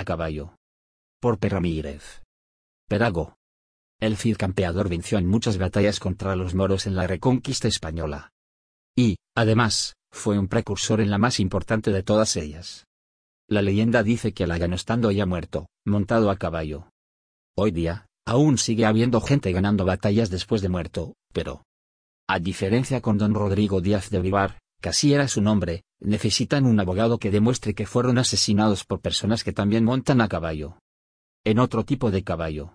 a caballo. Por P. Ramírez. Perago. El Cid campeador venció en muchas batallas contra los moros en la reconquista española. Y, además, fue un precursor en la más importante de todas ellas. La leyenda dice que la ganó estando ya muerto, montado a caballo. Hoy día, aún sigue habiendo gente ganando batallas después de muerto, pero... A diferencia con don Rodrigo Díaz de Vivar, que así era su nombre, necesitan un abogado que demuestre que fueron asesinados por personas que también montan a caballo. En otro tipo de caballo.